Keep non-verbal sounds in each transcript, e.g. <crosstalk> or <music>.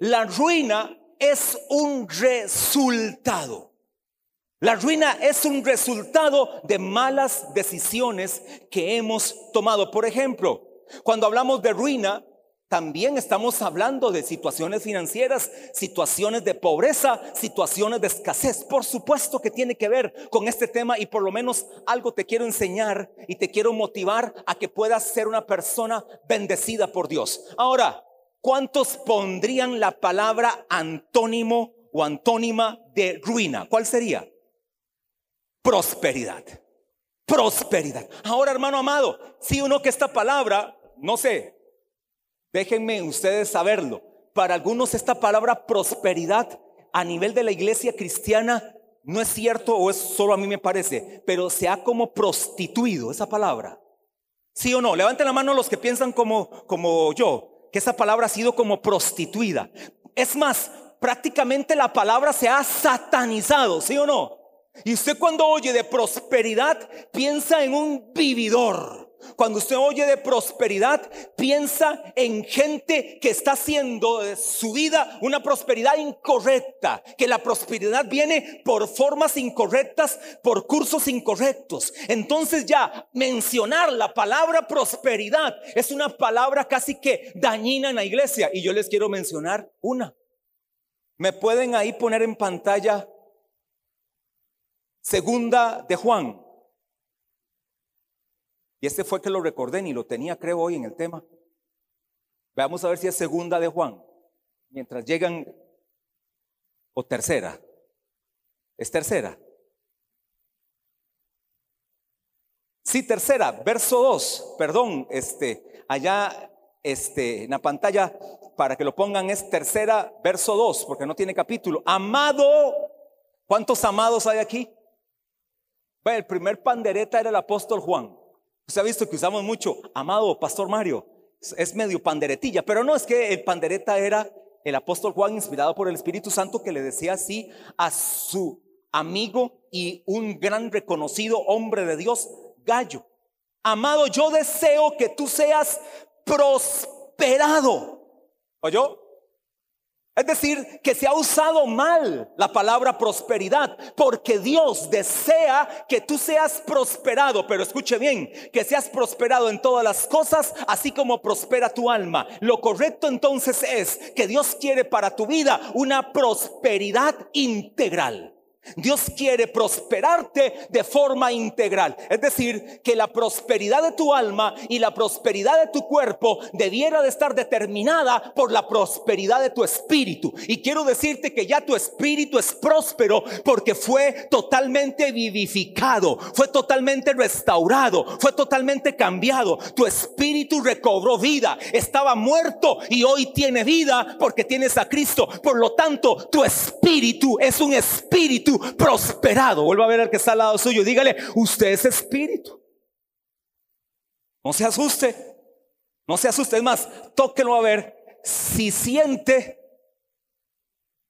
la ruina es un resultado. La ruina es un resultado de malas decisiones que hemos tomado. Por ejemplo, cuando hablamos de ruina, también estamos hablando de situaciones financieras, situaciones de pobreza, situaciones de escasez. Por supuesto que tiene que ver con este tema y por lo menos algo te quiero enseñar y te quiero motivar a que puedas ser una persona bendecida por Dios. Ahora, ¿cuántos pondrían la palabra antónimo o antónima de ruina? ¿Cuál sería? Prosperidad. Prosperidad. Ahora, hermano amado, si uno que esta palabra, no sé, Déjenme ustedes saberlo. Para algunos esta palabra prosperidad a nivel de la iglesia cristiana no es cierto o es solo a mí me parece, pero se ha como prostituido esa palabra. ¿Sí o no? Levanten la mano los que piensan como, como yo, que esa palabra ha sido como prostituida. Es más, prácticamente la palabra se ha satanizado, ¿sí o no? Y usted cuando oye de prosperidad piensa en un vividor cuando usted oye de prosperidad, piensa en gente que está haciendo de su vida una prosperidad incorrecta, que la prosperidad viene por formas incorrectas, por cursos incorrectos. Entonces ya mencionar la palabra prosperidad es una palabra casi que dañina en la iglesia. Y yo les quiero mencionar una. Me pueden ahí poner en pantalla segunda de Juan y este fue que lo recordé, ni lo tenía creo hoy en el tema. Veamos a ver si es segunda de Juan. Mientras llegan, o tercera. Es tercera. Sí, tercera, verso 2, perdón, este, allá este, en la pantalla, para que lo pongan, es tercera, verso 2, porque no tiene capítulo. Amado, ¿cuántos amados hay aquí? El primer pandereta era el apóstol Juan. Usted ha visto que usamos mucho, amado Pastor Mario, es medio panderetilla, pero no es que el pandereta era el apóstol Juan inspirado por el Espíritu Santo que le decía así a su amigo y un gran reconocido hombre de Dios, Gallo. Amado, yo deseo que tú seas prosperado. ¿Oyó? Es decir, que se ha usado mal la palabra prosperidad, porque Dios desea que tú seas prosperado, pero escuche bien, que seas prosperado en todas las cosas, así como prospera tu alma. Lo correcto entonces es que Dios quiere para tu vida una prosperidad integral. Dios quiere prosperarte de forma integral. Es decir, que la prosperidad de tu alma y la prosperidad de tu cuerpo debiera de estar determinada por la prosperidad de tu espíritu. Y quiero decirte que ya tu espíritu es próspero porque fue totalmente vivificado, fue totalmente restaurado, fue totalmente cambiado. Tu espíritu recobró vida, estaba muerto y hoy tiene vida porque tienes a Cristo. Por lo tanto, tu espíritu es un espíritu prosperado. Vuelva a ver al que está al lado suyo. Dígale, usted es espíritu. No se asuste. No se asuste. Es más, tóquelo a ver. Si siente,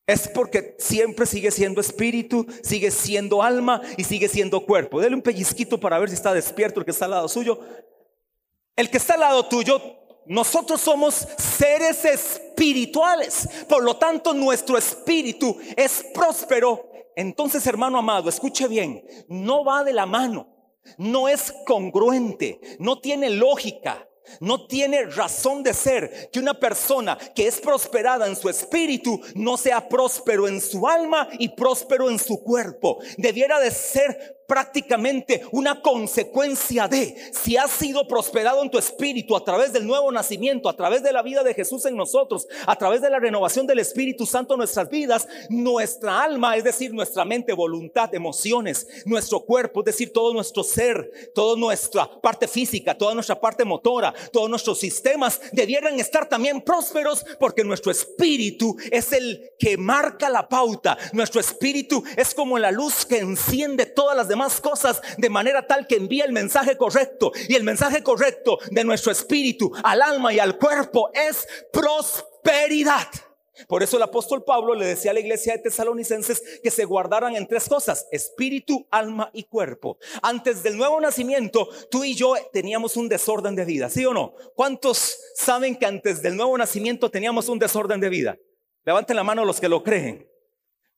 es porque siempre sigue siendo espíritu, sigue siendo alma y sigue siendo cuerpo. Dele un pellizquito para ver si está despierto el que está al lado suyo. El que está al lado tuyo, nosotros somos seres espirituales. Por lo tanto, nuestro espíritu es próspero entonces, hermano amado, escuche bien, no va de la mano, no es congruente, no tiene lógica. No tiene razón de ser que una persona que es prosperada en su espíritu no sea próspero en su alma y próspero en su cuerpo. Debiera de ser prácticamente una consecuencia de si has sido prosperado en tu espíritu a través del nuevo nacimiento, a través de la vida de Jesús en nosotros, a través de la renovación del Espíritu Santo en nuestras vidas, nuestra alma, es decir, nuestra mente, voluntad, emociones, nuestro cuerpo, es decir, todo nuestro ser, toda nuestra parte física, toda nuestra parte motora, todos nuestros sistemas debieran estar también prósperos porque nuestro espíritu es el que marca la pauta. Nuestro espíritu es como la luz que enciende todas las demás más cosas de manera tal que envía el mensaje correcto. Y el mensaje correcto de nuestro espíritu al alma y al cuerpo es prosperidad. Por eso el apóstol Pablo le decía a la iglesia de tesalonicenses que se guardaran en tres cosas, espíritu, alma y cuerpo. Antes del nuevo nacimiento, tú y yo teníamos un desorden de vida, ¿sí o no? ¿Cuántos saben que antes del nuevo nacimiento teníamos un desorden de vida? Levanten la mano los que lo creen.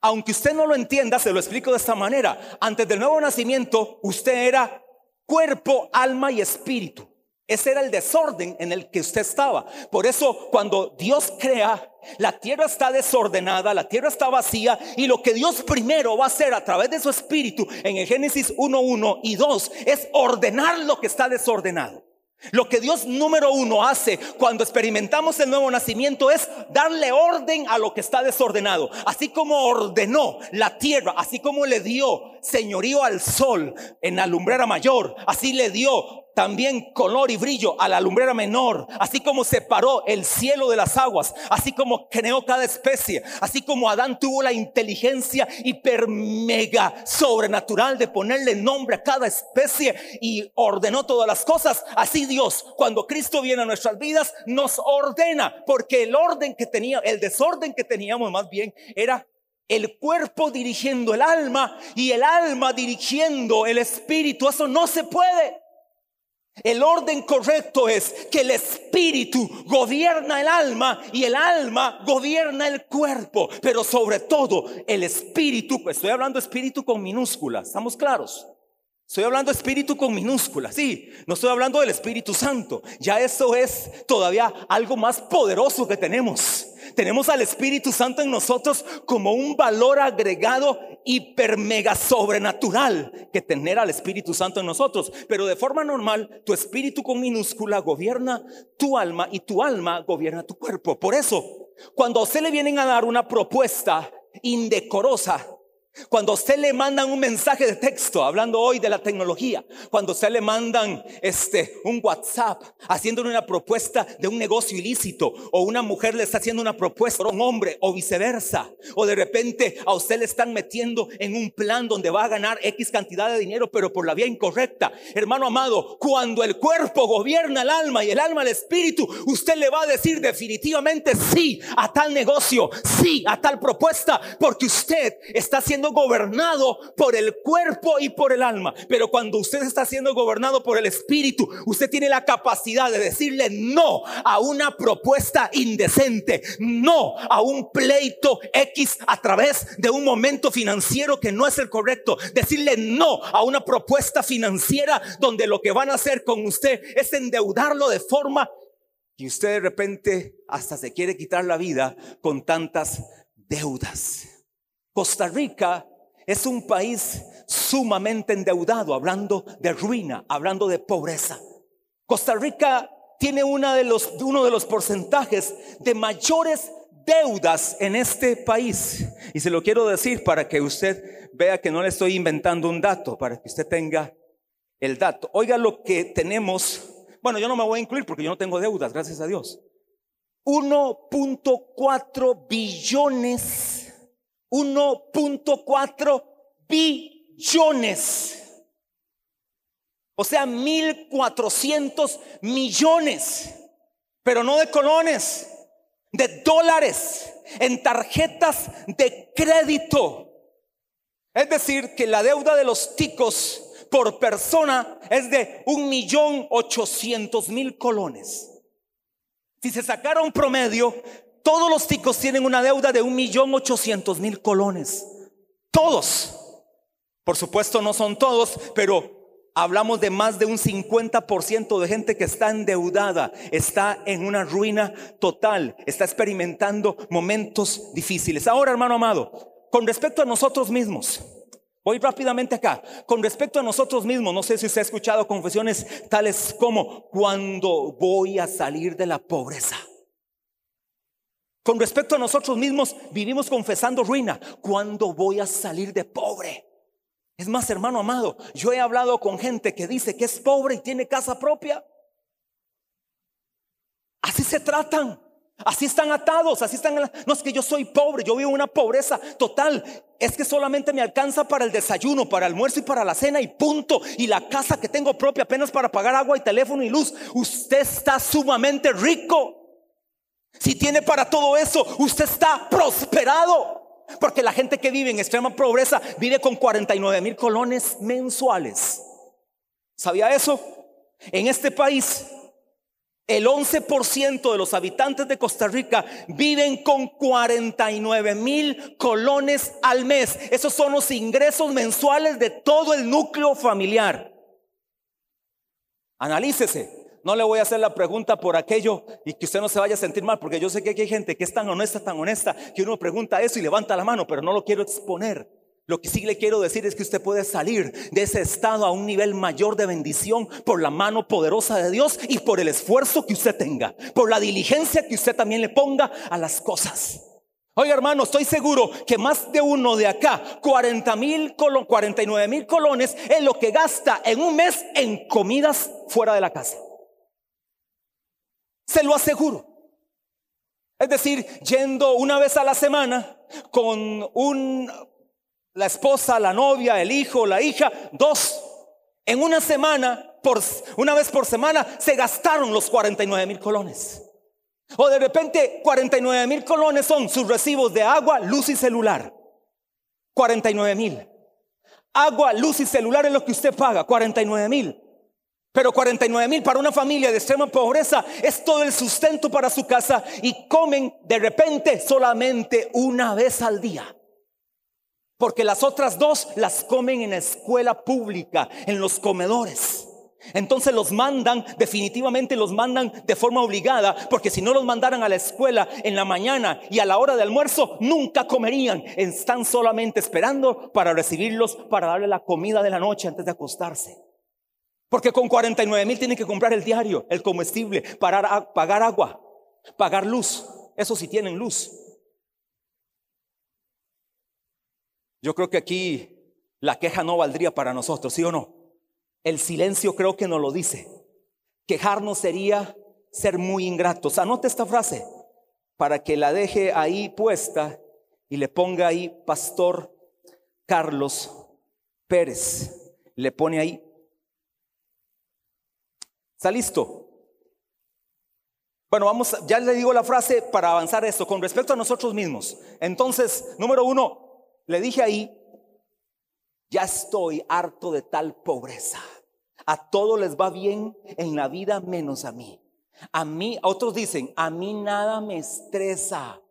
Aunque usted no lo entienda, se lo explico de esta manera. Antes del nuevo nacimiento, usted era cuerpo, alma y espíritu. Ese era el desorden en el que usted estaba. Por eso cuando Dios crea, la tierra está desordenada, la tierra está vacía y lo que Dios primero va a hacer a través de su espíritu en el Génesis 1.1 y 2 es ordenar lo que está desordenado. Lo que Dios número uno hace cuando experimentamos el nuevo nacimiento es darle orden a lo que está desordenado. Así como ordenó la tierra, así como le dio señorío al sol en la lumbrera mayor, así le dio también color y brillo a la lumbrera menor, así como separó el cielo de las aguas, así como creó cada especie, así como Adán tuvo la inteligencia hiper mega sobrenatural de ponerle nombre a cada especie y ordenó todas las cosas, así Dios, cuando Cristo viene a nuestras vidas, nos ordena, porque el orden que tenía, el desorden que teníamos más bien era el cuerpo dirigiendo el alma y el alma dirigiendo el espíritu. Eso no se puede. El orden correcto es que el espíritu gobierna el alma y el alma gobierna el cuerpo, pero sobre todo el espíritu, pues estoy hablando espíritu con minúsculas, ¿estamos claros? Estoy hablando espíritu con minúsculas, sí, no estoy hablando del Espíritu Santo, ya eso es todavía algo más poderoso que tenemos. Tenemos al Espíritu Santo en nosotros como un valor agregado hiper mega sobrenatural que tener al Espíritu Santo en nosotros. Pero de forma normal, tu espíritu con minúscula gobierna tu alma y tu alma gobierna tu cuerpo. Por eso, cuando a usted le vienen a dar una propuesta indecorosa, cuando usted le mandan un mensaje de texto, hablando hoy de la tecnología, cuando usted le mandan este un WhatsApp haciéndole una propuesta de un negocio ilícito o una mujer le está haciendo una propuesta a un hombre o viceversa, o de repente a usted le están metiendo en un plan donde va a ganar X cantidad de dinero, pero por la vía incorrecta. Hermano amado, cuando el cuerpo gobierna el alma y el alma el espíritu, usted le va a decir definitivamente sí a tal negocio, sí a tal propuesta, porque usted está haciendo gobernado por el cuerpo y por el alma. Pero cuando usted está siendo gobernado por el espíritu, usted tiene la capacidad de decirle no a una propuesta indecente, no a un pleito X a través de un momento financiero que no es el correcto. Decirle no a una propuesta financiera donde lo que van a hacer con usted es endeudarlo de forma que usted de repente hasta se quiere quitar la vida con tantas deudas. Costa Rica es un país sumamente endeudado, hablando de ruina, hablando de pobreza. Costa Rica tiene uno de los porcentajes de mayores deudas en este país. Y se lo quiero decir para que usted vea que no le estoy inventando un dato, para que usted tenga el dato. Oiga lo que tenemos. Bueno, yo no me voy a incluir porque yo no tengo deudas, gracias a Dios. 1.4 billones 1.4 billones. O sea, 1.400 millones, pero no de colones, de dólares en tarjetas de crédito. Es decir, que la deuda de los ticos por persona es de un millón ochocientos mil colones. Si se sacara un promedio, todos los ticos tienen una deuda de un millón ochocientos mil colones. Todos. Por supuesto no son todos, pero hablamos de más de un 50% de gente que está endeudada, está en una ruina total, está experimentando momentos difíciles. Ahora, hermano amado, con respecto a nosotros mismos, voy rápidamente acá, con respecto a nosotros mismos, no sé si usted ha escuchado confesiones tales como cuando voy a salir de la pobreza. Con respecto a nosotros mismos, vivimos confesando ruina. ¿Cuándo voy a salir de pobre? Es más, hermano amado, yo he hablado con gente que dice que es pobre y tiene casa propia. Así se tratan. Así están atados, así están. No es que yo soy pobre, yo vivo una pobreza total. Es que solamente me alcanza para el desayuno, para el almuerzo y para la cena y punto. Y la casa que tengo propia apenas para pagar agua y teléfono y luz. Usted está sumamente rico. Si tiene para todo eso, usted está prosperado. Porque la gente que vive en extrema pobreza vive con 49 mil colones mensuales. ¿Sabía eso? En este país, El 11% de los habitantes de Costa Rica viven con 49 mil colones al mes. Esos son los ingresos mensuales de todo el núcleo familiar. Analícese. No le voy a hacer la pregunta por aquello y que usted no se vaya a sentir mal, porque yo sé que aquí hay gente que es tan honesta, tan honesta, que uno pregunta eso y levanta la mano, pero no lo quiero exponer. Lo que sí le quiero decir es que usted puede salir de ese estado a un nivel mayor de bendición por la mano poderosa de Dios y por el esfuerzo que usted tenga, por la diligencia que usted también le ponga a las cosas. Oiga hermano, estoy seguro que más de uno de acá, 40 mil 49 mil colones es lo que gasta en un mes en comidas fuera de la casa. Se lo aseguro. Es decir, yendo una vez a la semana con un la esposa, la novia, el hijo, la hija, dos. En una semana, por, una vez por semana, se gastaron los 49 mil colones. O de repente, 49 mil colones son sus recibos de agua, luz y celular. 49 mil. Agua, luz y celular es lo que usted paga, 49 mil. Pero 49 mil para una familia de extrema pobreza es todo el sustento para su casa y comen de repente solamente una vez al día. Porque las otras dos las comen en la escuela pública, en los comedores. Entonces los mandan, definitivamente los mandan de forma obligada, porque si no los mandaran a la escuela en la mañana y a la hora de almuerzo, nunca comerían. Están solamente esperando para recibirlos, para darle la comida de la noche antes de acostarse. Porque con 49 mil tienen que comprar el diario, el comestible, pagar agua, pagar luz. Eso sí tienen luz. Yo creo que aquí la queja no valdría para nosotros, ¿sí o no? El silencio creo que nos lo dice. Quejarnos sería ser muy ingratos. Anote esta frase para que la deje ahí puesta y le ponga ahí Pastor Carlos Pérez. Le pone ahí. ¿Está listo? Bueno, vamos, ya le digo la frase para avanzar esto con respecto a nosotros mismos. Entonces, número uno, le dije ahí, ya estoy harto de tal pobreza. A todos les va bien en la vida menos a mí. A mí, otros dicen, a mí nada me estresa.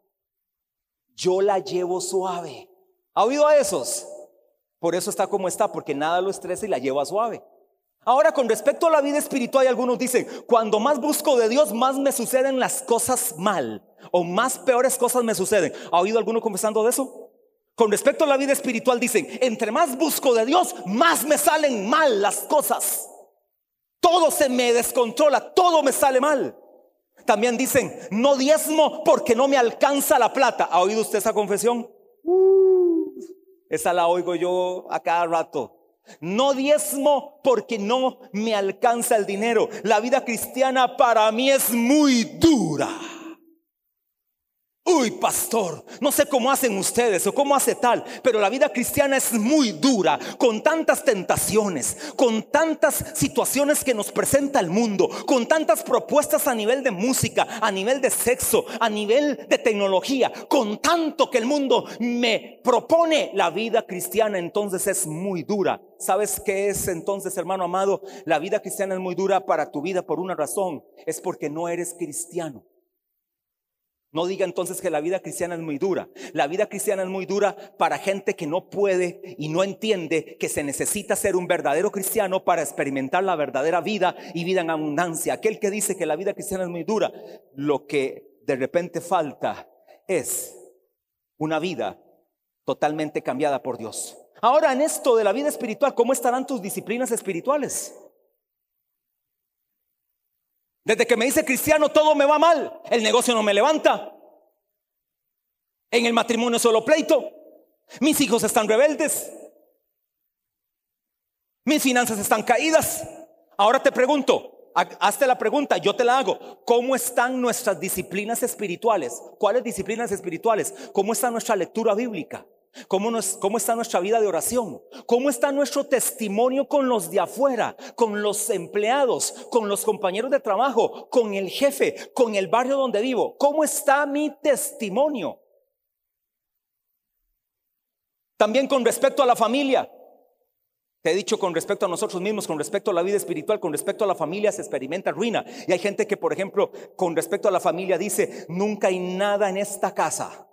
Yo la llevo suave. ¿Ha oído a esos? Por eso está como está, porque nada lo estresa y la lleva suave. Ahora, con respecto a la vida espiritual, algunos dicen, cuando más busco de Dios, más me suceden las cosas mal o más peores cosas me suceden. ¿Ha oído alguno confesando de eso? Con respecto a la vida espiritual dicen, entre más busco de Dios, más me salen mal las cosas. Todo se me descontrola, todo me sale mal. También dicen, no diezmo porque no me alcanza la plata. ¿Ha oído usted esa confesión? Uh, esa la oigo yo a cada rato. No diezmo porque no me alcanza el dinero. La vida cristiana para mí es muy dura. Uy, pastor, no sé cómo hacen ustedes o cómo hace tal, pero la vida cristiana es muy dura, con tantas tentaciones, con tantas situaciones que nos presenta el mundo, con tantas propuestas a nivel de música, a nivel de sexo, a nivel de tecnología, con tanto que el mundo me propone la vida cristiana, entonces es muy dura. ¿Sabes qué es entonces, hermano amado? La vida cristiana es muy dura para tu vida por una razón, es porque no eres cristiano. No diga entonces que la vida cristiana es muy dura. La vida cristiana es muy dura para gente que no puede y no entiende que se necesita ser un verdadero cristiano para experimentar la verdadera vida y vida en abundancia. Aquel que dice que la vida cristiana es muy dura, lo que de repente falta es una vida totalmente cambiada por Dios. Ahora en esto de la vida espiritual, ¿cómo estarán tus disciplinas espirituales? Desde que me dice cristiano todo me va mal. El negocio no me levanta. En el matrimonio solo pleito. Mis hijos están rebeldes. Mis finanzas están caídas. Ahora te pregunto, hazte la pregunta, yo te la hago. ¿Cómo están nuestras disciplinas espirituales? ¿Cuáles disciplinas espirituales? ¿Cómo está nuestra lectura bíblica? ¿Cómo, ¿Cómo, está nuestra vida de oración? ¿Cómo está nuestro testimonio con los de afuera, con los empleados, con los compañeros de trabajo, con el jefe, con el barrio donde vivo? ¿Cómo está mi testimonio? También con respecto a la familia. Te he dicho con respecto a nosotros mismos, con respecto a la vida espiritual, con respecto a la familia, se experimenta ruina. Y hay gente que, por ejemplo, con respecto a la familia dice, nunca hay nada en esta casa.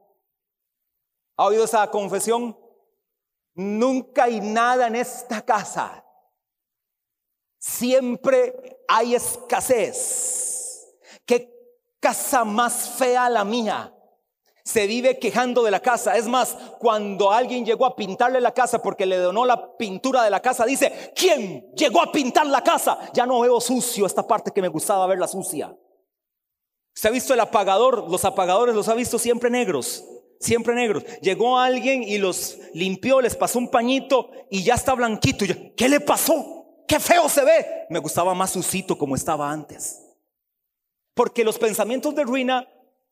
¿Ha oído esa confesión? Nunca hay nada en esta casa. Siempre hay escasez. ¿Qué casa más fea la mía? se vive quejando de la casa. Es más, cuando alguien llegó a pintarle la casa porque le donó la pintura de la casa, dice, ¿quién llegó a pintar la casa? Ya no veo sucio esta parte que me gustaba verla sucia. ¿Se ha visto el apagador? Los apagadores los ha visto siempre negros, siempre negros. Llegó alguien y los limpió, les pasó un pañito y ya está blanquito. ¿Qué le pasó? ¡Qué feo se ve! Me gustaba más sucito como estaba antes. Porque los pensamientos de ruina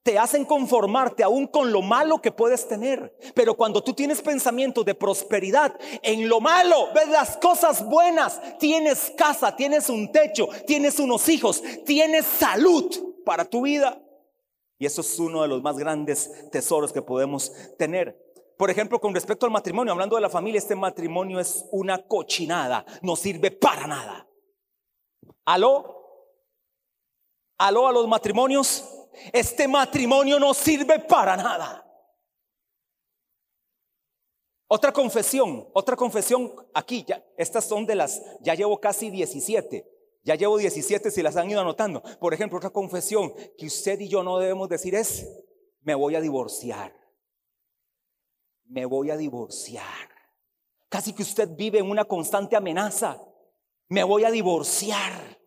te hacen conformarte aún con lo malo que puedes tener. Pero cuando tú tienes pensamientos de prosperidad, en lo malo ves las cosas buenas. Tienes casa, tienes un techo, tienes unos hijos, tienes salud para tu vida. Y eso es uno de los más grandes tesoros que podemos tener. Por ejemplo, con respecto al matrimonio, hablando de la familia, este matrimonio es una cochinada, no sirve para nada. ¿Aló? ¿Aló a los matrimonios? Este matrimonio no sirve para nada. Otra confesión, otra confesión aquí, ya, estas son de las, ya llevo casi 17, ya llevo 17 si las han ido anotando. Por ejemplo, otra confesión que usted y yo no debemos decir es, me voy a divorciar, me voy a divorciar. Casi que usted vive en una constante amenaza, me voy a divorciar.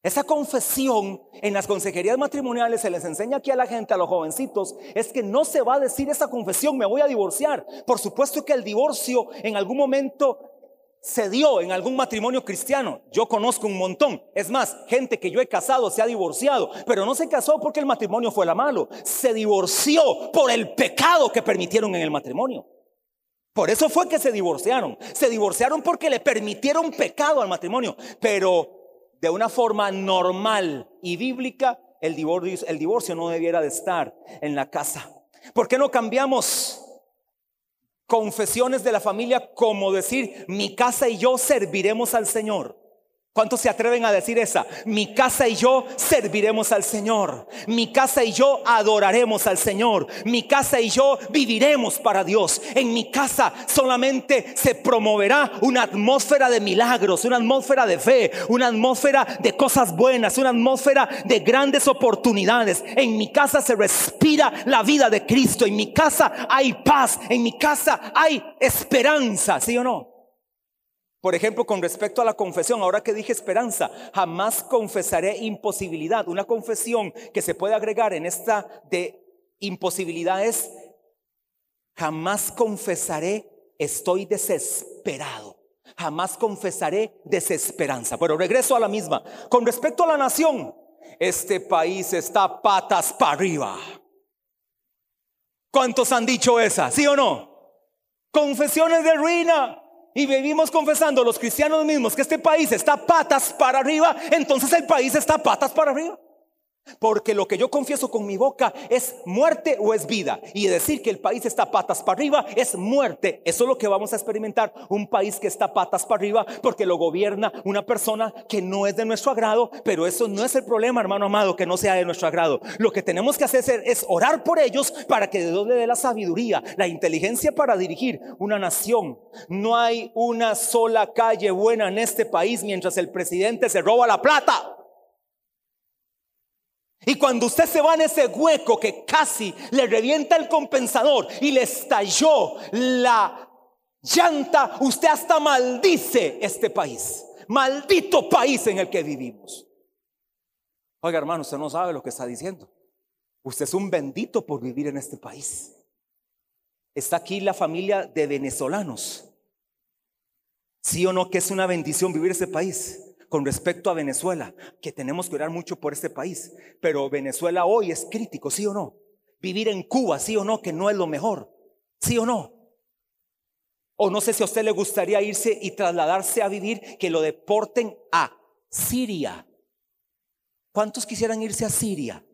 Esa confesión en las consejerías matrimoniales se les enseña aquí a la gente, a los jovencitos, es que no se va a decir esa confesión, me voy a divorciar. Por supuesto que el divorcio en algún momento se dio en algún matrimonio cristiano. Yo conozco un montón. Es más, gente que yo he casado se ha divorciado, pero no se casó porque el matrimonio fue la malo. Se divorció por el pecado que permitieron en el matrimonio. Por eso fue que se divorciaron. Se divorciaron porque le permitieron pecado al matrimonio. Pero de una forma normal y bíblica, el divorcio, el divorcio no debiera de estar en la casa. ¿Por qué no cambiamos confesiones de la familia como decir, mi casa y yo serviremos al Señor? ¿Cuántos se atreven a decir esa? Mi casa y yo serviremos al Señor. Mi casa y yo adoraremos al Señor. Mi casa y yo viviremos para Dios. En mi casa solamente se promoverá una atmósfera de milagros, una atmósfera de fe, una atmósfera de cosas buenas, una atmósfera de grandes oportunidades. En mi casa se respira la vida de Cristo. En mi casa hay paz. En mi casa hay esperanza, ¿sí o no? Por ejemplo, con respecto a la confesión, ahora que dije esperanza, jamás confesaré imposibilidad. Una confesión que se puede agregar en esta de imposibilidad es, jamás confesaré estoy desesperado. Jamás confesaré desesperanza. Pero regreso a la misma. Con respecto a la nación, este país está patas para arriba. ¿Cuántos han dicho esa? ¿Sí o no? Confesiones de ruina. Y vivimos confesando los cristianos mismos que este país está patas para arriba, entonces el país está patas para arriba. Porque lo que yo confieso con mi boca es muerte o es vida. Y decir que el país está patas para arriba es muerte. Eso es lo que vamos a experimentar. Un país que está patas para arriba porque lo gobierna una persona que no es de nuestro agrado. Pero eso no es el problema, hermano amado, que no sea de nuestro agrado. Lo que tenemos que hacer es orar por ellos para que Dios le dé la sabiduría, la inteligencia para dirigir una nación. No hay una sola calle buena en este país mientras el presidente se roba la plata. Y cuando usted se va en ese hueco que casi le revienta el compensador y le estalló la llanta, usted hasta maldice este país. Maldito país en el que vivimos. Oiga hermano, usted no sabe lo que está diciendo. Usted es un bendito por vivir en este país. Está aquí la familia de venezolanos. Sí o no que es una bendición vivir en este país con respecto a Venezuela, que tenemos que orar mucho por este país, pero Venezuela hoy es crítico, ¿sí o no? Vivir en Cuba, ¿sí o no? Que no es lo mejor, ¿sí o no? O no sé si a usted le gustaría irse y trasladarse a vivir, que lo deporten a Siria. ¿Cuántos quisieran irse a Siria?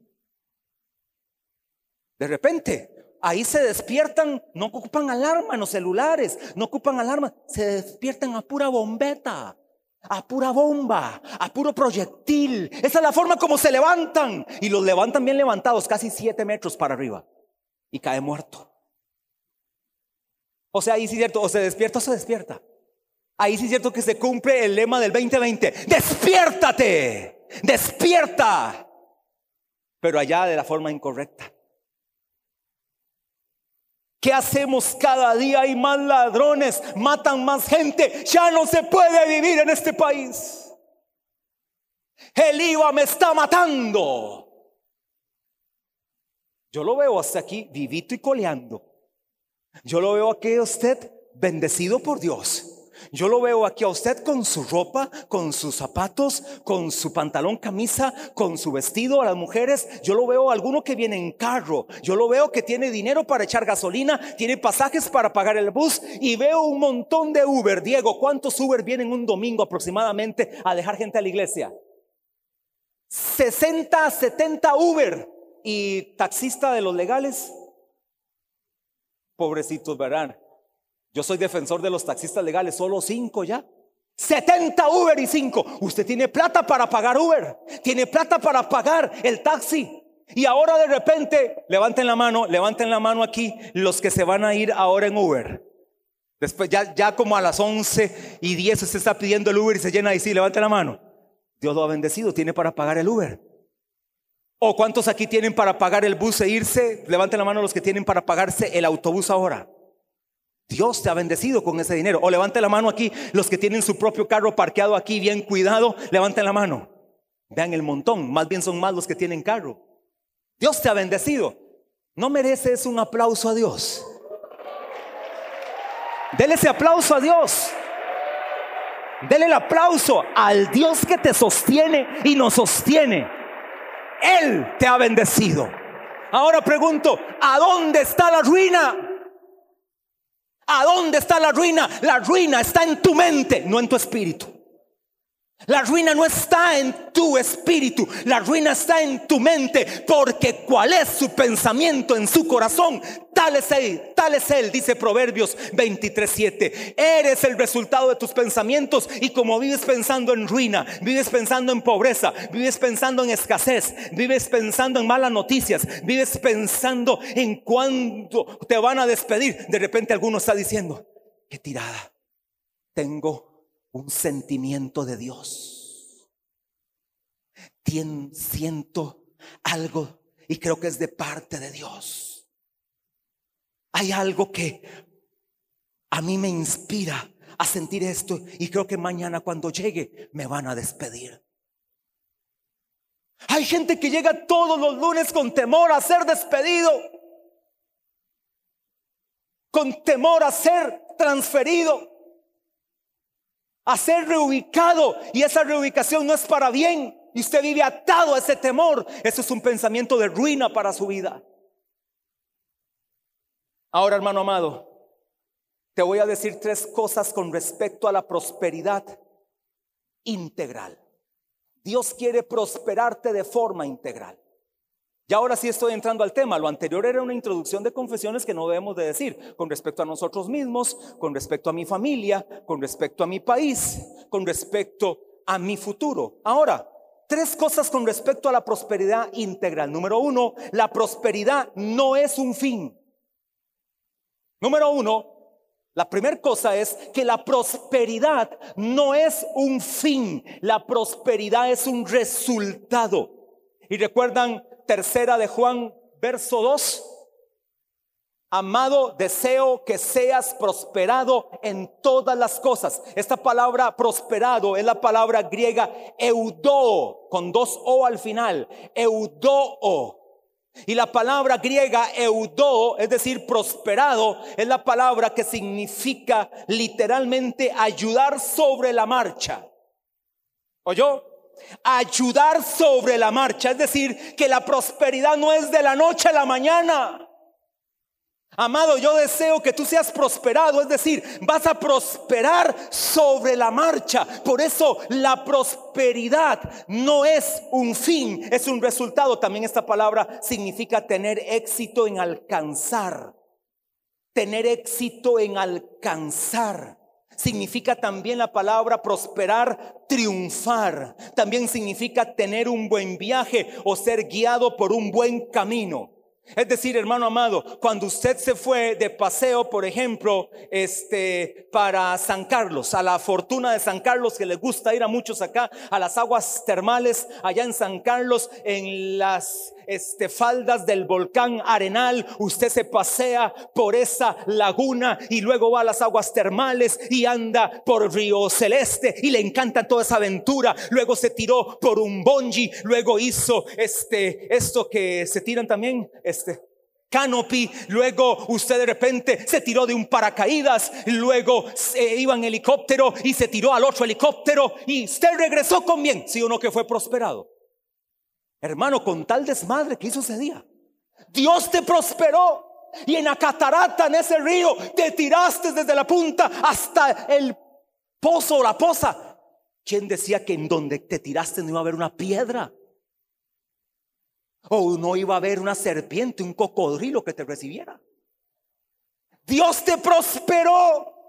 De repente, Ahí se despiertan, no ocupan alarma en los celulares, no ocupan alarma, se despiertan a pura bombeta, a pura bomba, a puro proyectil. Esa es la forma como se levantan. Y los levantan bien levantados, casi siete metros para arriba. Y cae muerto. O sea, ahí sí es cierto, o se despierta o se despierta. Ahí sí es cierto que se cumple el lema del 2020. Despiértate, despierta. Pero allá de la forma incorrecta. ¿Qué hacemos cada día? Hay más ladrones, matan más gente. Ya no se puede vivir en este país. El IVA me está matando. Yo lo veo hasta aquí vivito y coleando. Yo lo veo aquí usted bendecido por Dios. Yo lo veo aquí a usted con su ropa, con sus zapatos, con su pantalón, camisa, con su vestido a las mujeres. Yo lo veo a alguno que viene en carro. Yo lo veo que tiene dinero para echar gasolina, tiene pasajes para pagar el bus y veo un montón de Uber. Diego, ¿cuántos Uber vienen un domingo aproximadamente a dejar gente a la iglesia? 60, 70 Uber y taxista de los legales. Pobrecitos, ¿verdad? Yo soy defensor de los taxistas legales, solo cinco ya. 70 Uber y 5. Usted tiene plata para pagar Uber, tiene plata para pagar el taxi. Y ahora de repente, levanten la mano, levanten la mano aquí los que se van a ir ahora en Uber. Después, ya, ya como a las 11 y 10 se está pidiendo el Uber y se llena y sí, levanten la mano. Dios lo ha bendecido, tiene para pagar el Uber. ¿O cuántos aquí tienen para pagar el bus e irse? Levanten la mano los que tienen para pagarse el autobús ahora. Dios te ha bendecido con ese dinero. O levante la mano aquí, los que tienen su propio carro parqueado aquí bien cuidado, levanten la mano. Vean el montón, más bien son más los que tienen carro. Dios te ha bendecido. ¿No mereces un aplauso a Dios? Dele ese aplauso a Dios. Dele el aplauso al Dios que te sostiene y nos sostiene. Él te ha bendecido. Ahora pregunto, ¿a dónde está la ruina? ¿A dónde está la ruina? La ruina está en tu mente, no en tu espíritu. La ruina no está en tu espíritu, la ruina está en tu mente, porque cuál es su pensamiento en su corazón, tal es él, tal es él, dice Proverbios 23:7. Eres el resultado de tus pensamientos y como vives pensando en ruina, vives pensando en pobreza, vives pensando en escasez, vives pensando en malas noticias, vives pensando en cuándo te van a despedir, de repente alguno está diciendo, qué tirada tengo un sentimiento de Dios. siento algo y creo que es de parte de Dios. Hay algo que a mí me inspira a sentir esto y creo que mañana cuando llegue me van a despedir. Hay gente que llega todos los lunes con temor a ser despedido, con temor a ser transferido a ser reubicado y esa reubicación no es para bien y usted vive atado a ese temor. Eso es un pensamiento de ruina para su vida. Ahora, hermano amado, te voy a decir tres cosas con respecto a la prosperidad integral. Dios quiere prosperarte de forma integral. Y ahora sí estoy entrando al tema. Lo anterior era una introducción de confesiones que no debemos de decir con respecto a nosotros mismos, con respecto a mi familia, con respecto a mi país, con respecto a mi futuro. Ahora, tres cosas con respecto a la prosperidad integral. Número uno, la prosperidad no es un fin. Número uno, la primera cosa es que la prosperidad no es un fin, la prosperidad es un resultado. Y recuerdan tercera de Juan, verso 2. Amado, deseo que seas prosperado en todas las cosas. Esta palabra prosperado es la palabra griega eudó, con dos O al final. Eudó. Y la palabra griega eudó, es decir, prosperado, es la palabra que significa literalmente ayudar sobre la marcha. ¿Oyó? Ayudar sobre la marcha. Es decir, que la prosperidad no es de la noche a la mañana. Amado, yo deseo que tú seas prosperado, es decir, vas a prosperar sobre la marcha. Por eso la prosperidad no es un fin, es un resultado. También esta palabra significa tener éxito en alcanzar. Tener éxito en alcanzar. Significa también la palabra prosperar, triunfar. También significa tener un buen viaje o ser guiado por un buen camino. Es decir, hermano amado, cuando usted se fue de paseo, por ejemplo, este, para San Carlos, a la fortuna de San Carlos, que le gusta ir a muchos acá, a las aguas termales allá en San Carlos, en las este, faldas del volcán Arenal, usted se pasea por esa laguna y luego va a las aguas termales y anda por Río Celeste y le encanta toda esa aventura. Luego se tiró por un bungee, luego hizo este, esto que se tiran también, este, canopy, luego usted de repente se tiró de un paracaídas, luego se iba en helicóptero y se tiró al otro helicóptero y usted regresó con bien, si uno que fue prosperado. Hermano, con tal desmadre que hizo ese día, Dios te prosperó. Y en la catarata, en ese río, te tiraste desde la punta hasta el pozo o la poza. ¿Quién decía que en donde te tiraste no iba a haber una piedra? O no iba a haber una serpiente, un cocodrilo que te recibiera. Dios te prosperó.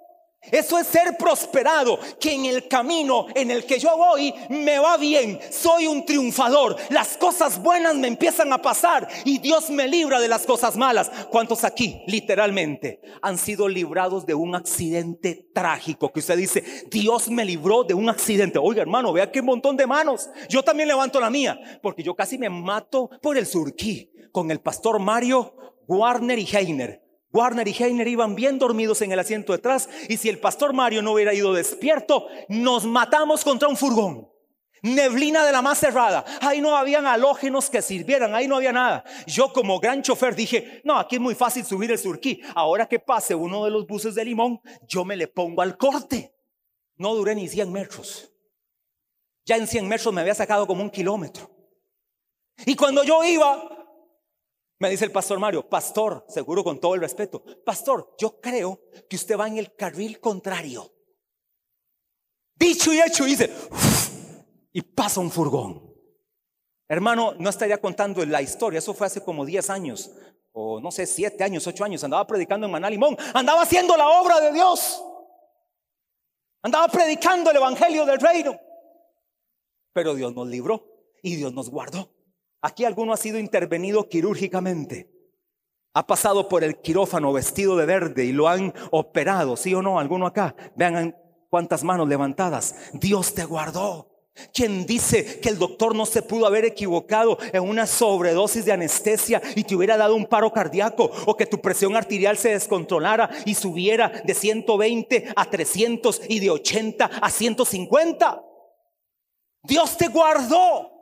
Eso es ser prosperado, que en el camino en el que yo voy me va bien, soy un triunfador, las cosas buenas me empiezan a pasar y Dios me libra de las cosas malas. ¿Cuántos aquí literalmente han sido librados de un accidente trágico? Que usted dice, Dios me libró de un accidente. Oiga hermano, vea qué montón de manos. Yo también levanto la mía, porque yo casi me mato por el surquí con el pastor Mario Warner y Heiner. Warner y Heiner iban bien dormidos en el asiento detrás y si el pastor Mario no hubiera ido despierto, nos matamos contra un furgón. Neblina de la más cerrada. Ahí no habían halógenos que sirvieran, ahí no había nada. Yo como gran chofer dije, no, aquí es muy fácil subir el surquí. Ahora que pase uno de los buses de limón, yo me le pongo al corte. No duré ni 100 metros. Ya en 100 metros me había sacado como un kilómetro. Y cuando yo iba, me dice el pastor Mario, pastor, seguro con todo el respeto, pastor, yo creo que usted va en el carril contrario. Dicho y hecho, dice, y pasa un furgón. Hermano, no estaría contando la historia, eso fue hace como 10 años, o no sé, 7 años, 8 años, andaba predicando en Manalimón, andaba haciendo la obra de Dios, andaba predicando el Evangelio del Reino. Pero Dios nos libró y Dios nos guardó. Aquí alguno ha sido intervenido quirúrgicamente. Ha pasado por el quirófano vestido de verde y lo han operado, sí o no, alguno acá. Vean cuántas manos levantadas. Dios te guardó. Quien dice que el doctor no se pudo haber equivocado en una sobredosis de anestesia y te hubiera dado un paro cardíaco o que tu presión arterial se descontrolara y subiera de 120 a 300 y de 80 a 150? Dios te guardó.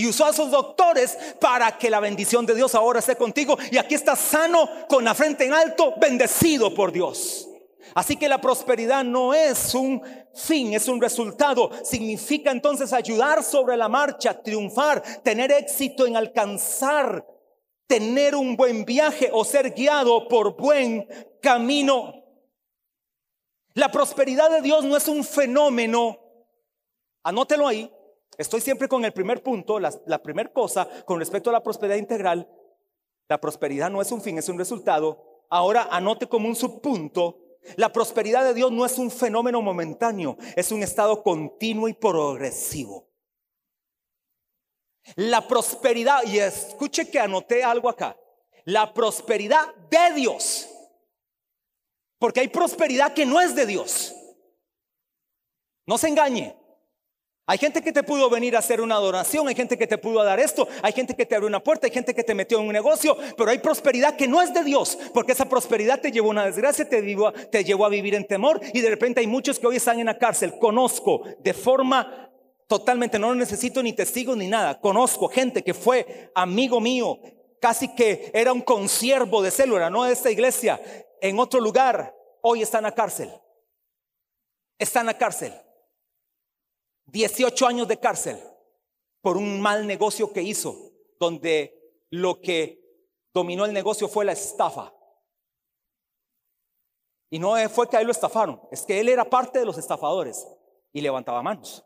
Y usó a sus doctores para que la bendición de Dios ahora esté contigo. Y aquí estás sano, con la frente en alto, bendecido por Dios. Así que la prosperidad no es un fin, es un resultado. Significa entonces ayudar sobre la marcha, triunfar, tener éxito en alcanzar, tener un buen viaje o ser guiado por buen camino. La prosperidad de Dios no es un fenómeno, anótelo ahí, Estoy siempre con el primer punto, la, primera cosa con respecto a la prosperidad integral. La prosperidad no es un fin, es un resultado. Ahora anote como un subpunto. La prosperidad de Dios no es un fenómeno momentáneo, es un estado continuo y progresivo. La prosperidad, y escuche que anoté algo acá, la prosperidad de Dios. Porque hay prosperidad que no es de Dios. No se engañe. Hay gente que te pudo venir a hacer una adoración, hay gente que te pudo dar esto, hay gente que te abrió una puerta, hay gente que te metió en un negocio, pero hay prosperidad que no es de Dios, porque esa prosperidad te llevó a una desgracia, te, te llevó a vivir en temor y de repente hay muchos que hoy están en la cárcel. Conozco de forma totalmente, no necesito ni testigos ni nada, conozco gente que fue amigo mío, casi que era un consiervo de célula, no de esta iglesia, en otro lugar, hoy está en la cárcel. Está en la cárcel. 18 años de cárcel por un mal negocio que hizo, donde lo que dominó el negocio fue la estafa. Y no fue que a él lo estafaron, es que él era parte de los estafadores y levantaba manos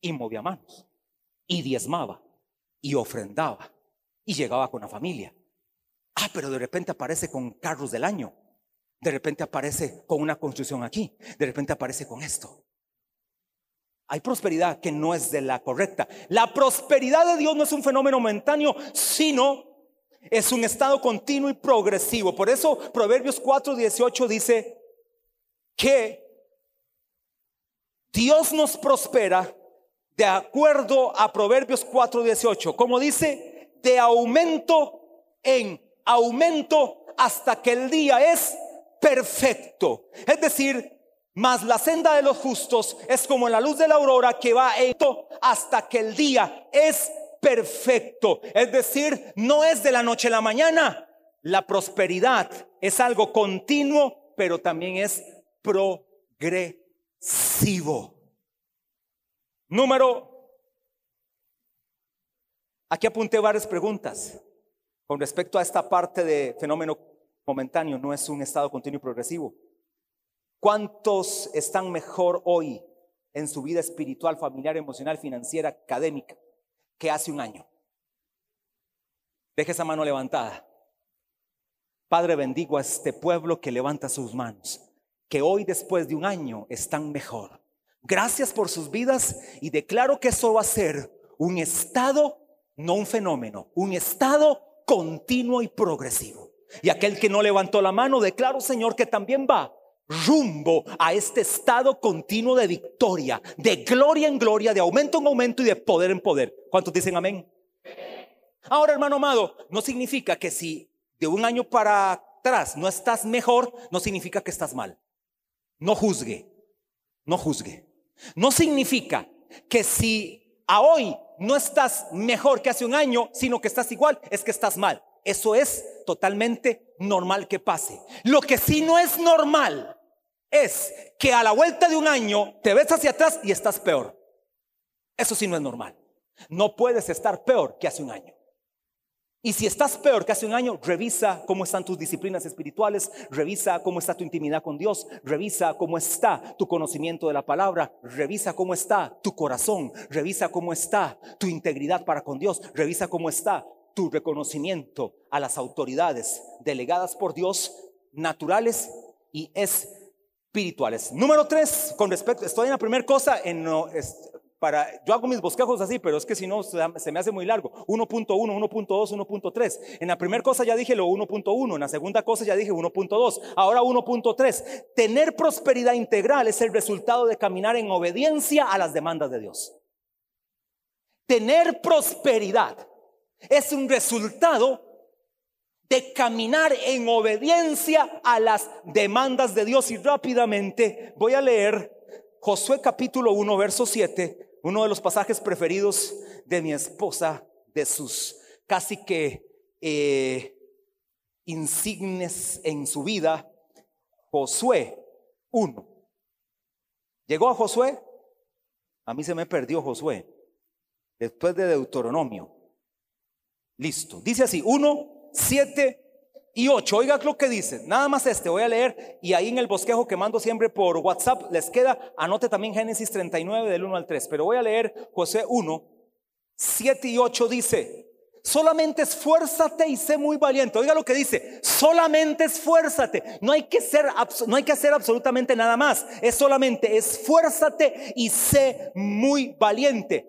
y movía manos y diezmaba y ofrendaba y llegaba con la familia. Ah, pero de repente aparece con carros del año. De repente aparece con una construcción aquí. De repente aparece con esto. Hay prosperidad que no es de la correcta. La prosperidad de Dios no es un fenómeno momentáneo, sino es un estado continuo y progresivo. Por eso Proverbios 4:18 dice que Dios nos prospera de acuerdo a Proverbios 4:18. Como dice, de aumento en aumento hasta que el día es perfecto. Es decir, mas la senda de los justos es como la luz de la aurora que va hasta que el día es perfecto. Es decir, no es de la noche a la mañana. La prosperidad es algo continuo, pero también es progresivo. Número. Aquí apunté varias preguntas con respecto a esta parte de fenómeno momentáneo. No es un estado continuo y progresivo. ¿Cuántos están mejor hoy en su vida espiritual, familiar, emocional, financiera, académica que hace un año? Deje esa mano levantada. Padre, bendigo a este pueblo que levanta sus manos, que hoy después de un año están mejor. Gracias por sus vidas y declaro que eso va a ser un estado, no un fenómeno, un estado continuo y progresivo. Y aquel que no levantó la mano, declaro, Señor, que también va rumbo a este estado continuo de victoria, de gloria en gloria, de aumento en aumento y de poder en poder. ¿Cuántos dicen amén? Ahora, hermano amado, no significa que si de un año para atrás no estás mejor, no significa que estás mal. No juzgue, no juzgue. No significa que si a hoy no estás mejor que hace un año, sino que estás igual, es que estás mal. Eso es totalmente normal que pase. Lo que sí no es normal es que a la vuelta de un año te ves hacia atrás y estás peor. Eso sí no es normal. No puedes estar peor que hace un año. Y si estás peor que hace un año, revisa cómo están tus disciplinas espirituales, revisa cómo está tu intimidad con Dios, revisa cómo está tu conocimiento de la palabra, revisa cómo está tu corazón, revisa cómo está tu integridad para con Dios, revisa cómo está tu reconocimiento a las autoridades delegadas por Dios, naturales y espirituales. Número tres, con respecto, estoy en la primera cosa, en, no, para, yo hago mis bosquejos así, pero es que si no se me hace muy largo. 1.1, 1.2, 1.3. En la primera cosa ya dije lo 1.1, en la segunda cosa ya dije 1.2, ahora 1.3. Tener prosperidad integral es el resultado de caminar en obediencia a las demandas de Dios. Tener prosperidad es un resultado de caminar en obediencia a las demandas de Dios. Y rápidamente voy a leer Josué capítulo 1, verso 7, uno de los pasajes preferidos de mi esposa, de sus casi que eh, insignes en su vida, Josué 1. ¿Llegó a Josué? A mí se me perdió Josué, después de Deuteronomio. Listo. Dice así, 1, 7 y 8. Oiga lo que dice. Nada más este, voy a leer y ahí en el bosquejo que mando siempre por WhatsApp les queda, anote también Génesis 39 del 1 al 3. Pero voy a leer José 1, 7 y 8 dice, solamente esfuérzate y sé muy valiente. Oiga lo que dice, solamente esfuérzate. No hay que ser no hay que hacer absolutamente nada más. Es solamente esfuérzate y sé muy valiente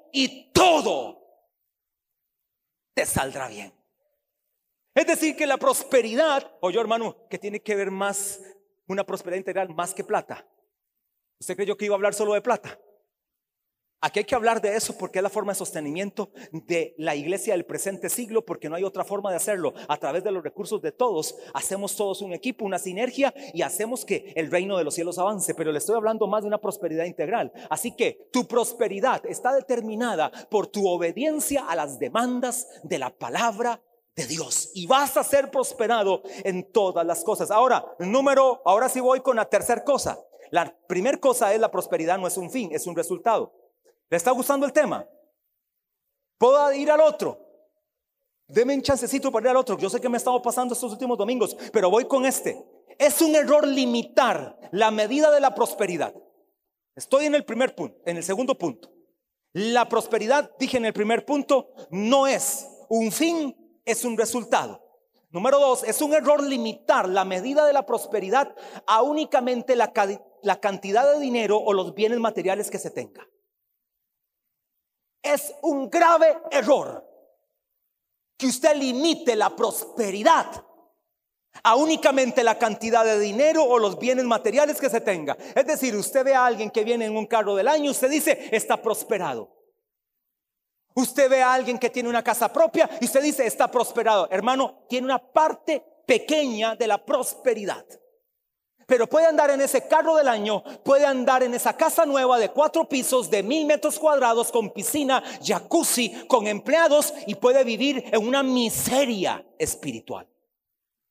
y todo te saldrá bien. Es decir, que la prosperidad, o yo hermano, que tiene que ver más, una prosperidad integral más que plata. ¿Usted creyó que iba a hablar solo de plata? Aquí hay que hablar de eso porque es la forma de sostenimiento de la iglesia del presente siglo, porque no hay otra forma de hacerlo. A través de los recursos de todos, hacemos todos un equipo, una sinergia y hacemos que el reino de los cielos avance. Pero le estoy hablando más de una prosperidad integral. Así que tu prosperidad está determinada por tu obediencia a las demandas de la palabra de Dios y vas a ser prosperado en todas las cosas. Ahora, número, ahora sí voy con la tercera cosa. La primera cosa es la prosperidad no es un fin, es un resultado. ¿Le está gustando el tema? ¿Puedo ir al otro? Deme un chancecito para ir al otro. Yo sé que me he estado pasando estos últimos domingos, pero voy con este. Es un error limitar la medida de la prosperidad. Estoy en el primer punto, en el segundo punto. La prosperidad, dije en el primer punto, no es un fin, es un resultado. Número dos, es un error limitar la medida de la prosperidad a únicamente la, la cantidad de dinero o los bienes materiales que se tenga. Es un grave error que usted limite la prosperidad a únicamente la cantidad de dinero o los bienes materiales que se tenga. Es decir, usted ve a alguien que viene en un carro del año, usted dice, está prosperado. Usted ve a alguien que tiene una casa propia y usted dice, está prosperado. Hermano, tiene una parte pequeña de la prosperidad. Pero puede andar en ese carro del año, puede andar en esa casa nueva de cuatro pisos, de mil metros cuadrados, con piscina, jacuzzi, con empleados y puede vivir en una miseria espiritual.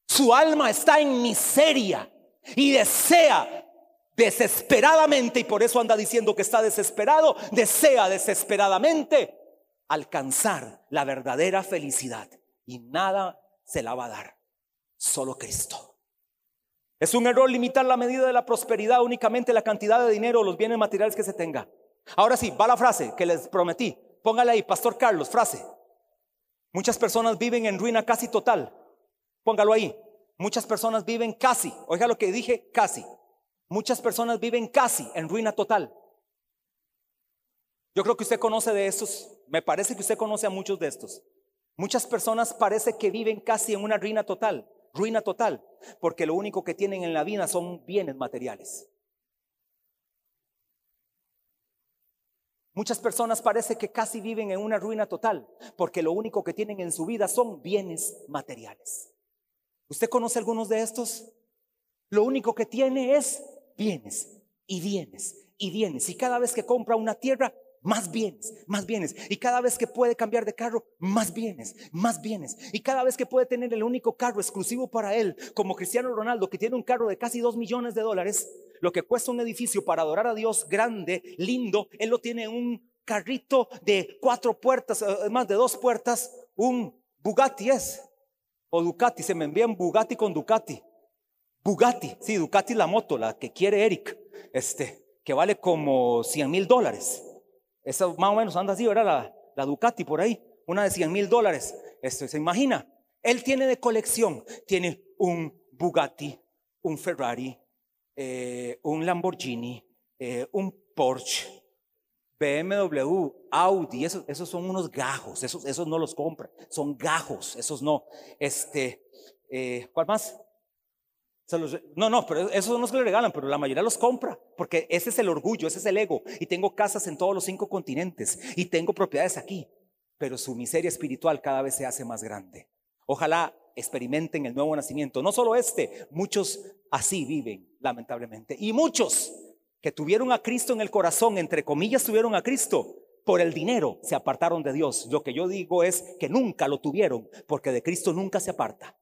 Su alma está en miseria y desea desesperadamente, y por eso anda diciendo que está desesperado, desea desesperadamente alcanzar la verdadera felicidad y nada se la va a dar, solo Cristo. Es un error limitar la medida de la prosperidad únicamente la cantidad de dinero o los bienes materiales que se tenga. Ahora sí, va la frase que les prometí. Póngale ahí, Pastor Carlos, frase. Muchas personas viven en ruina casi total. Póngalo ahí. Muchas personas viven casi, oiga lo que dije, casi. Muchas personas viven casi en ruina total. Yo creo que usted conoce de estos, me parece que usted conoce a muchos de estos. Muchas personas parece que viven casi en una ruina total ruina total, porque lo único que tienen en la vida son bienes materiales. Muchas personas parece que casi viven en una ruina total, porque lo único que tienen en su vida son bienes materiales. ¿Usted conoce algunos de estos? Lo único que tiene es bienes y bienes y bienes. Y cada vez que compra una tierra, más bienes, más bienes. Y cada vez que puede cambiar de carro, más bienes, más bienes. Y cada vez que puede tener el único carro exclusivo para él, como Cristiano Ronaldo, que tiene un carro de casi dos millones de dólares, lo que cuesta un edificio para adorar a Dios grande, lindo, él lo tiene en un carrito de cuatro puertas, eh, más de dos puertas, un Bugatti es, o Ducati, se me envían Bugatti con Ducati. Bugatti, sí, Ducati la moto, la que quiere Eric, este, que vale como 100 mil dólares. Esa más o menos anda así, ¿verdad? La, la Ducati por ahí, una de 100 mil dólares. Esto se imagina. Él tiene de colección, tiene un Bugatti, un Ferrari, eh, un Lamborghini, eh, un Porsche, BMW, Audi, esos, esos son unos gajos, esos, esos no los compra, son gajos, esos no. Este, eh, ¿cuál más? No, no, pero esos son los que le regalan, pero la mayoría los compra, porque ese es el orgullo, ese es el ego. Y tengo casas en todos los cinco continentes y tengo propiedades aquí, pero su miseria espiritual cada vez se hace más grande. Ojalá experimenten el nuevo nacimiento. No solo este, muchos así viven, lamentablemente. Y muchos que tuvieron a Cristo en el corazón, entre comillas, tuvieron a Cristo. Por el dinero se apartaron de Dios. Lo que yo digo es que nunca lo tuvieron, porque de Cristo nunca se aparta.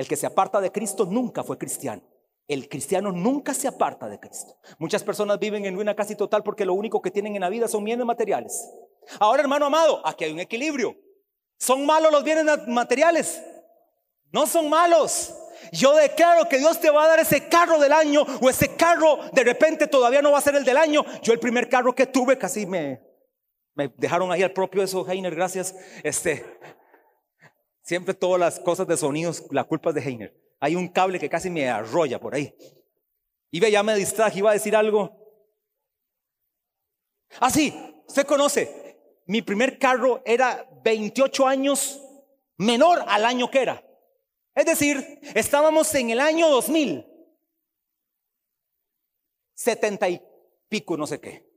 El que se aparta de Cristo nunca fue cristiano. El cristiano nunca se aparta de Cristo. Muchas personas viven en ruina casi total porque lo único que tienen en la vida son bienes materiales. Ahora, hermano amado, aquí hay un equilibrio. ¿Son malos los bienes materiales? No son malos. Yo declaro que Dios te va a dar ese carro del año o ese carro de repente todavía no va a ser el del año. Yo el primer carro que tuve casi me, me dejaron ahí al propio eso, Heiner, gracias. Este, Siempre todas las cosas de sonidos, la culpa es de Heiner. Hay un cable que casi me arrolla por ahí. Y ve, ya me distraje, iba a decir algo. Ah, sí, usted conoce. Mi primer carro era 28 años menor al año que era. Es decir, estábamos en el año 2000. 70 y pico, no sé qué.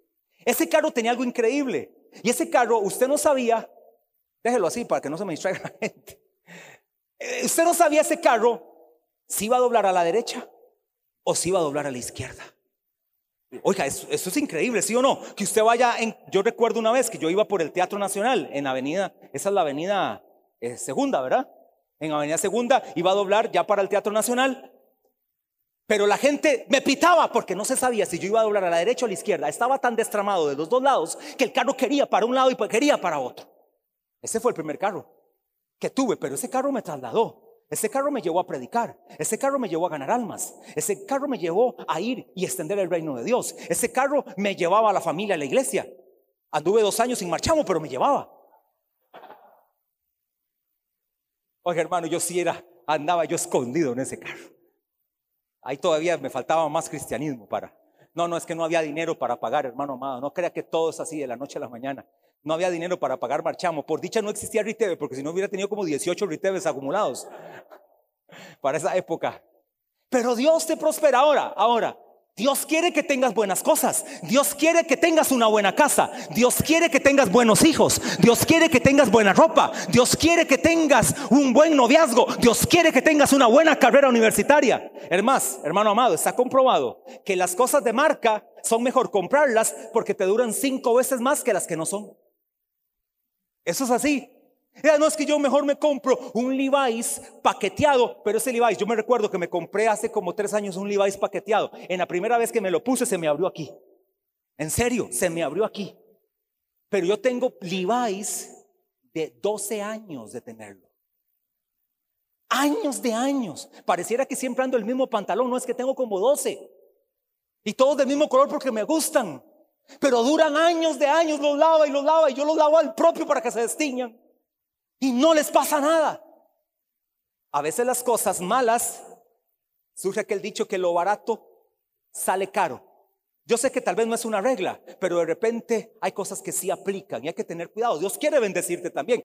Ese carro tenía algo increíble. Y ese carro, usted no sabía, déjelo así para que no se me distraiga la gente. Eh, usted no sabía ese carro si iba a doblar a la derecha o si iba a doblar a la izquierda. Oiga, eso, es increíble, ¿sí o no? Que usted vaya en... Yo recuerdo una vez que yo iba por el Teatro Nacional en avenida, esa es la avenida eh, segunda, ¿verdad? En avenida segunda iba a doblar ya para el Teatro Nacional. Pero la gente me pitaba porque no se sabía si yo iba a doblar a la derecha o a la izquierda. Estaba tan destramado de los dos lados que el carro quería para un lado y quería para otro. Ese fue el primer carro que tuve, pero ese carro me trasladó. Ese carro me llevó a predicar. Ese carro me llevó a ganar almas. Ese carro me llevó a ir y extender el reino de Dios. Ese carro me llevaba a la familia, a la iglesia. Anduve dos años sin marchamo, pero me llevaba. Oye, hermano, yo sí era, andaba yo escondido en ese carro. Ahí todavía me faltaba más cristianismo para. No, no, es que no había dinero para pagar, hermano amado. No crea que todo es así de la noche a la mañana. No había dinero para pagar marchamo. Por dicha no existía Riteve, porque si no hubiera tenido como 18 Riteves acumulados <laughs> para esa época. Pero Dios te prospera ahora, ahora. Dios quiere que tengas buenas cosas. Dios quiere que tengas una buena casa. Dios quiere que tengas buenos hijos. Dios quiere que tengas buena ropa. Dios quiere que tengas un buen noviazgo. Dios quiere que tengas una buena carrera universitaria. Hermano, hermano amado, está comprobado que las cosas de marca son mejor comprarlas porque te duran cinco veces más que las que no son. Eso es así. No es que yo mejor me compro un Levi's paqueteado, pero ese Levi's, yo me recuerdo que me compré hace como tres años un Levi's paqueteado. En la primera vez que me lo puse se me abrió aquí. En serio, se me abrió aquí. Pero yo tengo Levi's de 12 años de tenerlo. Años de años. Pareciera que siempre ando el mismo pantalón, no es que tengo como 12. Y todos del mismo color porque me gustan. Pero duran años de años, los lava y los lava y yo los lavo al propio para que se destiñan. Y no les pasa nada. A veces las cosas malas, surge aquel dicho que lo barato sale caro. Yo sé que tal vez no es una regla, pero de repente hay cosas que sí aplican y hay que tener cuidado. Dios quiere bendecirte también,